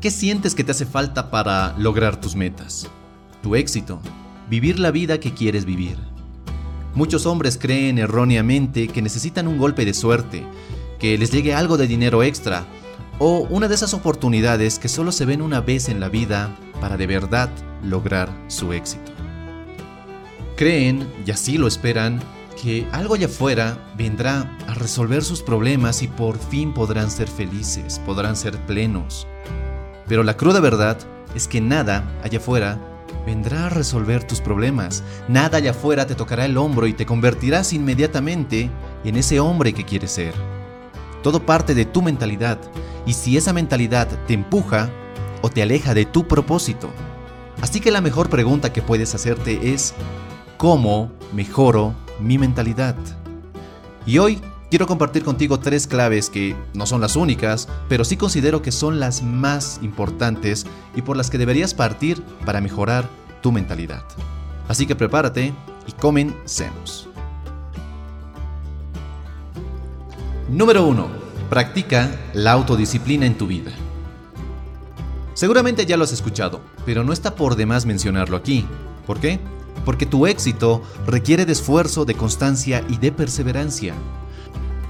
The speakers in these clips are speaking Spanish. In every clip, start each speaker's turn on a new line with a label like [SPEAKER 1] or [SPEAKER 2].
[SPEAKER 1] ¿Qué sientes que te hace falta para lograr tus metas? Tu éxito. Vivir la vida que quieres vivir. Muchos hombres creen erróneamente que necesitan un golpe de suerte, que les llegue algo de dinero extra, o una de esas oportunidades que solo se ven una vez en la vida para de verdad lograr su éxito. Creen, y así lo esperan, que algo allá afuera vendrá a resolver sus problemas y por fin podrán ser felices, podrán ser plenos. Pero la cruda verdad es que nada allá afuera vendrá a resolver tus problemas. Nada allá afuera te tocará el hombro y te convertirás inmediatamente en ese hombre que quieres ser. Todo parte de tu mentalidad y si esa mentalidad te empuja o te aleja de tu propósito. Así que la mejor pregunta que puedes hacerte es, ¿cómo mejoro mi mentalidad? Y hoy Quiero compartir contigo tres claves que no son las únicas, pero sí considero que son las más importantes y por las que deberías partir para mejorar tu mentalidad. Así que prepárate y comencemos. Número 1. Practica la autodisciplina en tu vida. Seguramente ya lo has escuchado, pero no está por demás mencionarlo aquí. ¿Por qué? Porque tu éxito requiere de esfuerzo, de constancia y de perseverancia.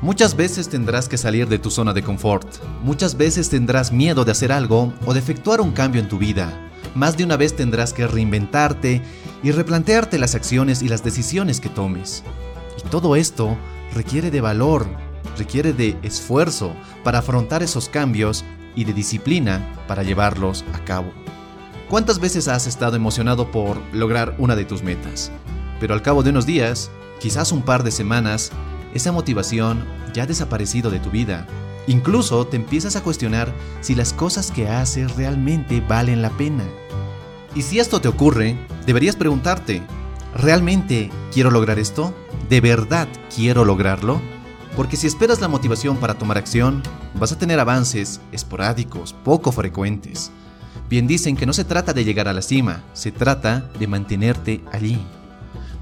[SPEAKER 1] Muchas veces tendrás que salir de tu zona de confort, muchas veces tendrás miedo de hacer algo o de efectuar un cambio en tu vida. Más de una vez tendrás que reinventarte y replantearte las acciones y las decisiones que tomes. Y todo esto requiere de valor, requiere de esfuerzo para afrontar esos cambios y de disciplina para llevarlos a cabo. ¿Cuántas veces has estado emocionado por lograr una de tus metas? Pero al cabo de unos días, quizás un par de semanas, esa motivación ya ha desaparecido de tu vida. Incluso te empiezas a cuestionar si las cosas que haces realmente valen la pena. Y si esto te ocurre, deberías preguntarte, ¿realmente quiero lograr esto? ¿De verdad quiero lograrlo? Porque si esperas la motivación para tomar acción, vas a tener avances esporádicos, poco frecuentes. Bien dicen que no se trata de llegar a la cima, se trata de mantenerte allí.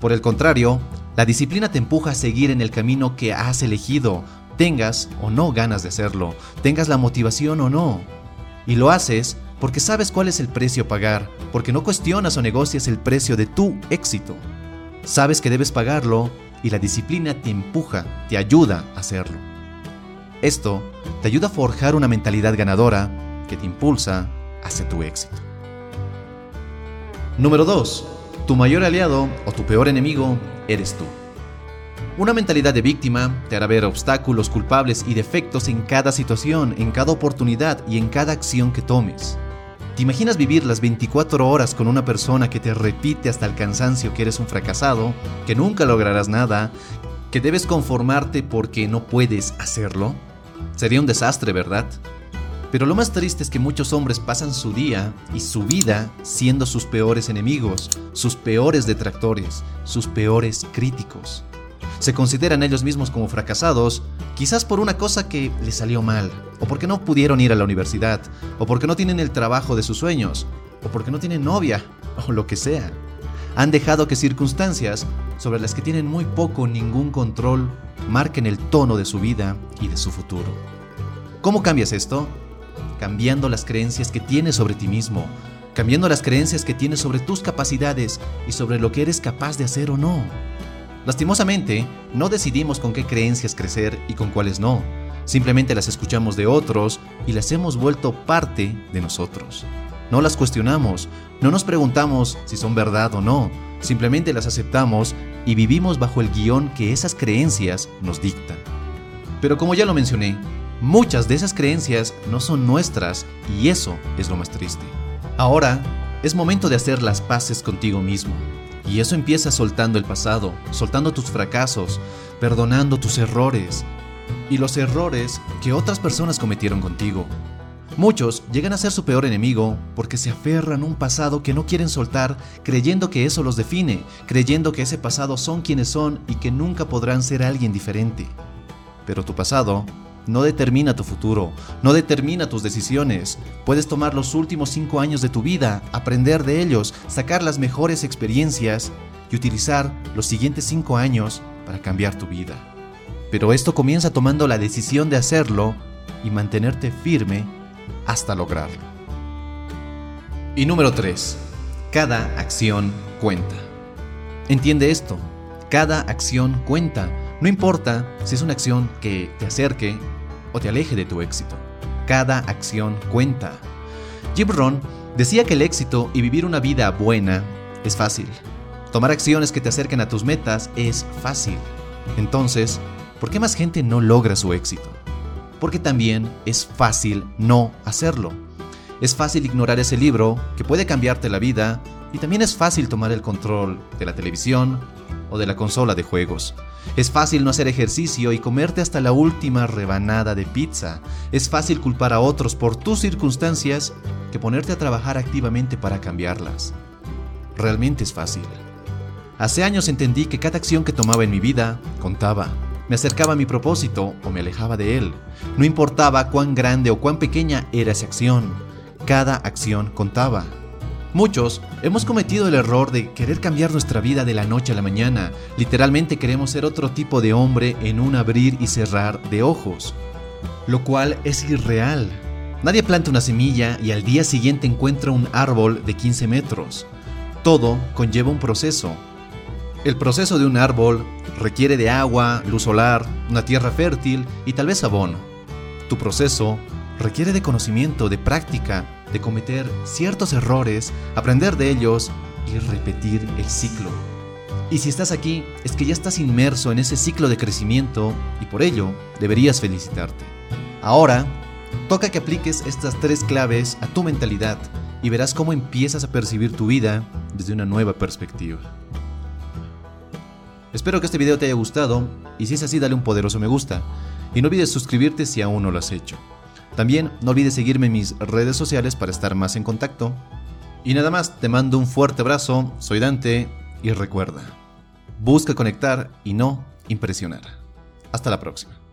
[SPEAKER 1] Por el contrario, la disciplina te empuja a seguir en el camino que has elegido, tengas o no ganas de hacerlo, tengas la motivación o no. Y lo haces porque sabes cuál es el precio a pagar, porque no cuestionas o negocias el precio de tu éxito. Sabes que debes pagarlo y la disciplina te empuja, te ayuda a hacerlo. Esto te ayuda a forjar una mentalidad ganadora que te impulsa hacia tu éxito. Número 2. Tu mayor aliado o tu peor enemigo eres tú. Una mentalidad de víctima te hará ver obstáculos, culpables y defectos en cada situación, en cada oportunidad y en cada acción que tomes. ¿Te imaginas vivir las 24 horas con una persona que te repite hasta el cansancio que eres un fracasado, que nunca lograrás nada, que debes conformarte porque no puedes hacerlo? Sería un desastre, ¿verdad? Pero lo más triste es que muchos hombres pasan su día y su vida siendo sus peores enemigos, sus peores detractores, sus peores críticos. Se consideran ellos mismos como fracasados, quizás por una cosa que les salió mal, o porque no pudieron ir a la universidad, o porque no tienen el trabajo de sus sueños, o porque no tienen novia, o lo que sea. Han dejado que circunstancias sobre las que tienen muy poco o ningún control marquen el tono de su vida y de su futuro. ¿Cómo cambias esto? Cambiando las creencias que tienes sobre ti mismo, cambiando las creencias que tienes sobre tus capacidades y sobre lo que eres capaz de hacer o no. Lastimosamente, no decidimos con qué creencias crecer y con cuáles no. Simplemente las escuchamos de otros y las hemos vuelto parte de nosotros. No las cuestionamos, no nos preguntamos si son verdad o no, simplemente las aceptamos y vivimos bajo el guion que esas creencias nos dictan. Pero como ya lo mencioné, Muchas de esas creencias no son nuestras y eso es lo más triste. Ahora es momento de hacer las paces contigo mismo. Y eso empieza soltando el pasado, soltando tus fracasos, perdonando tus errores y los errores que otras personas cometieron contigo. Muchos llegan a ser su peor enemigo porque se aferran a un pasado que no quieren soltar, creyendo que eso los define, creyendo que ese pasado son quienes son y que nunca podrán ser alguien diferente. Pero tu pasado no determina tu futuro, no determina tus decisiones. Puedes tomar los últimos cinco años de tu vida, aprender de ellos, sacar las mejores experiencias y utilizar los siguientes cinco años para cambiar tu vida. Pero esto comienza tomando la decisión de hacerlo y mantenerte firme hasta lograrlo. Y número 3. Cada acción cuenta. Entiende esto. Cada acción cuenta. No importa si es una acción que te acerque o te aleje de tu éxito. Cada acción cuenta. Jim Rohn decía que el éxito y vivir una vida buena es fácil. Tomar acciones que te acerquen a tus metas es fácil. Entonces, ¿por qué más gente no logra su éxito? Porque también es fácil no hacerlo. Es fácil ignorar ese libro que puede cambiarte la vida y también es fácil tomar el control de la televisión o de la consola de juegos. Es fácil no hacer ejercicio y comerte hasta la última rebanada de pizza. Es fácil culpar a otros por tus circunstancias que ponerte a trabajar activamente para cambiarlas. Realmente es fácil. Hace años entendí que cada acción que tomaba en mi vida contaba. Me acercaba a mi propósito o me alejaba de él. No importaba cuán grande o cuán pequeña era esa acción. Cada acción contaba. Muchos hemos cometido el error de querer cambiar nuestra vida de la noche a la mañana. Literalmente queremos ser otro tipo de hombre en un abrir y cerrar de ojos. Lo cual es irreal. Nadie planta una semilla y al día siguiente encuentra un árbol de 15 metros. Todo conlleva un proceso, el proceso de un árbol requiere de agua, luz solar, una tierra fértil y tal vez abono. Tu proceso requiere de conocimiento, de práctica, de cometer ciertos errores, aprender de ellos y repetir el ciclo. Y si estás aquí, es que ya estás inmerso en ese ciclo de crecimiento y por ello deberías felicitarte. Ahora, toca que apliques estas tres claves a tu mentalidad y verás cómo empiezas a percibir tu vida desde una nueva perspectiva. Espero que este video te haya gustado y si es así dale un poderoso me gusta y no olvides suscribirte si aún no lo has hecho. También no olvides seguirme en mis redes sociales para estar más en contacto. Y nada más, te mando un fuerte abrazo, soy Dante y recuerda, busca conectar y no impresionar. Hasta la próxima.